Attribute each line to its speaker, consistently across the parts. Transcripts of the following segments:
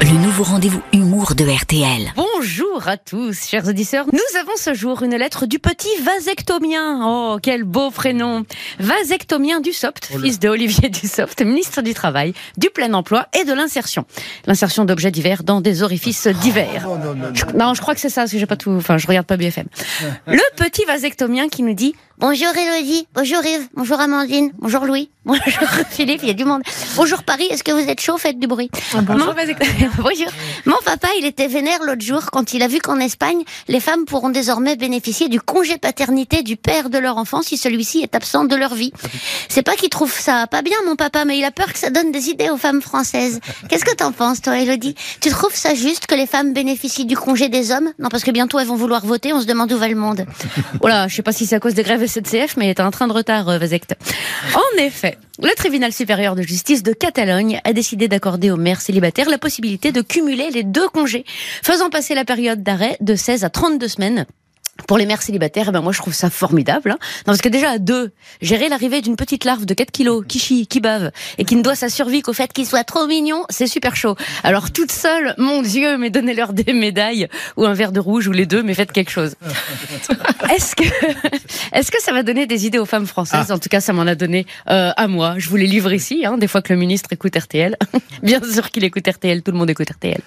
Speaker 1: le nouveau rendez-vous humour de RTL.
Speaker 2: Bonjour à tous, chers auditeurs. Nous avons ce jour une lettre du petit vasectomien. Oh, quel beau prénom. Vasectomien Dussopt, fils de Olivier Dussopt, ministre du Travail, du plein emploi et de l'insertion. L'insertion d'objets divers dans des orifices divers. Je- non, je crois que c'est ça, parce que j'ai pas tout, enfin, je regarde pas BFM. Le petit vasectomien qui nous dit
Speaker 3: Bonjour Elodie, bonjour Yves, bonjour Amandine, bonjour Louis, bonjour Philippe, il y a du monde. Bonjour Paris, est-ce que vous êtes chaud Faites du bruit?
Speaker 2: Bonjour
Speaker 3: Mon-
Speaker 2: vasectomien.
Speaker 3: Bonjour. Mon papa, il était vénère l'autre jour quand il a vu qu'en Espagne, les femmes pourront désormais bénéficier du congé paternité du père de leur enfant si celui-ci est absent de leur vie. C'est pas qu'il trouve ça pas bien, mon papa, mais il a peur que ça donne des idées aux femmes françaises. Qu'est-ce que t'en penses, toi, Elodie? Tu trouves ça juste que les femmes bénéficient du congé des hommes? Non, parce que bientôt elles vont vouloir voter, on se demande où va le monde.
Speaker 2: Voilà, je sais pas si c'est à cause des grèves SNCF, mais t'as un train de retard, euh, Vasect. En effet, le tribunal supérieur de justice de Catalogne a décidé d'accorder aux mères célibataires la possibilité de cumuler les deux congés, faisant passer la période d'arrêt de 16 à 32 semaines. Pour les mères célibataires, eh ben moi je trouve ça formidable. Hein. Non, parce que déjà à deux, gérer l'arrivée d'une petite larve de 4 kilos qui chie, qui bave, et qui ne doit sa survie qu'au fait qu'il soit trop mignon, c'est super chaud. Alors toute seule, mon Dieu, mais donnez-leur des médailles ou un verre de rouge ou les deux, mais faites quelque chose. Est-ce que, est-ce que ça va donner des idées aux femmes françaises? En tout cas, ça m'en a donné euh, à moi. Je vous les livre ici, hein, des fois que le ministre écoute RTL. Bien sûr qu'il écoute RTL, tout le monde écoute RTL.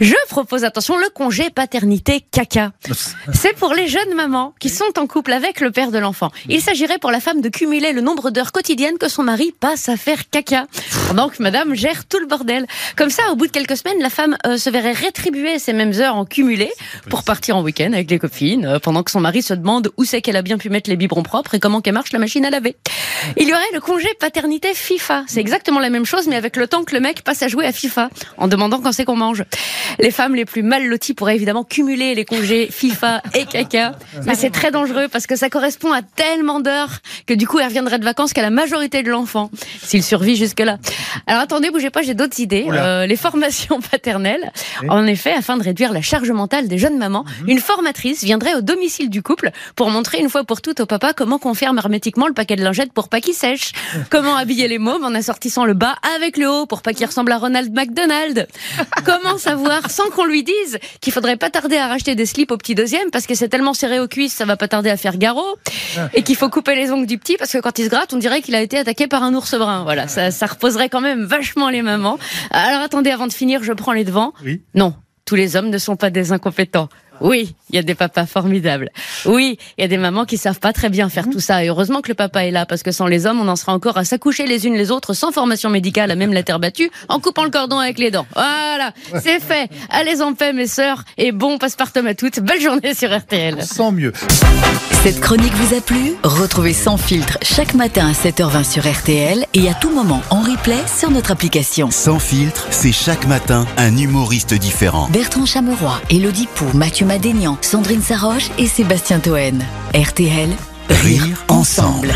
Speaker 2: Je propose, attention, le congé paternité caca. C'est pour les jeunes mamans qui sont en couple avec le père de l'enfant. Il s'agirait pour la femme de cumuler le nombre d'heures quotidiennes que son mari passe à faire caca. Pendant que madame gère tout le bordel. Comme ça, au bout de quelques semaines, la femme euh, se verrait rétribuer ces mêmes heures en cumulé pour partir en week-end avec les copines, euh, pendant que son mari se demande où c'est qu'elle a bien pu mettre les biberons propres et comment qu'elle marche la machine à laver. Il y aurait le congé paternité FIFA. C'est exactement la même chose, mais avec le temps que le mec passe à jouer à FIFA, en demandant quand c'est qu'on mange. Les femmes les plus mal loties pourraient évidemment cumuler les congés FIFA et caca, mais c'est très dangereux parce que ça correspond à tellement d'heures que du coup, elle reviendrait de vacances qu'à la majorité de l'enfant, s'il survit jusque-là. Alors attendez, bougez pas, j'ai d'autres idées. Euh, les formations paternelles. En effet, afin de réduire la charge mentale des jeunes mamans, une formatrice viendrait au domicile du couple pour montrer une fois pour toutes au papa comment qu'on ferme hermétiquement le paquet de lingettes pour pas qu'il sèche, comment habiller les mômes en assortissant le bas avec le haut pour pas qu'il ressemble à Ronald McDonald, comment savoir sans qu'on lui dise qu'il faudrait pas tarder à racheter des slips au petit deuxième parce que c'est tellement serré aux cuisses, ça va pas tarder à faire garrot, et qu'il faut couper les ongles du petit parce que quand il se gratte, on dirait qu'il a été attaqué par un ours brun. Voilà, ça, ça reposerait quand même vachement les mamans. Alors attendez, avant de finir, je prends les devants.
Speaker 4: Oui.
Speaker 2: Non, tous les hommes ne sont pas des incompétents. Oui, il y a des papas formidables. Oui, il y a des mamans qui savent pas très bien faire tout ça. Et heureusement que le papa est là, parce que sans les hommes, on en sera encore à s'accoucher les unes les autres, sans formation médicale, à même la terre battue, en coupant le cordon avec les dents. Voilà, c'est fait. Allez en paix, mes sœurs, et bon passe-partum à toutes. Belle journée sur RTL.
Speaker 4: Sans mieux.
Speaker 1: Cette chronique vous a plu? Retrouvez Sans filtre chaque matin à 7h20 sur RTL et à tout moment en replay sur notre application.
Speaker 5: Sans filtre, c'est chaque matin un humoriste différent.
Speaker 1: Bertrand Chameroy, Elodie Pou, Mathieu Madénian, Sandrine Saroche et Sébastien Toen. RTL, rire ensemble.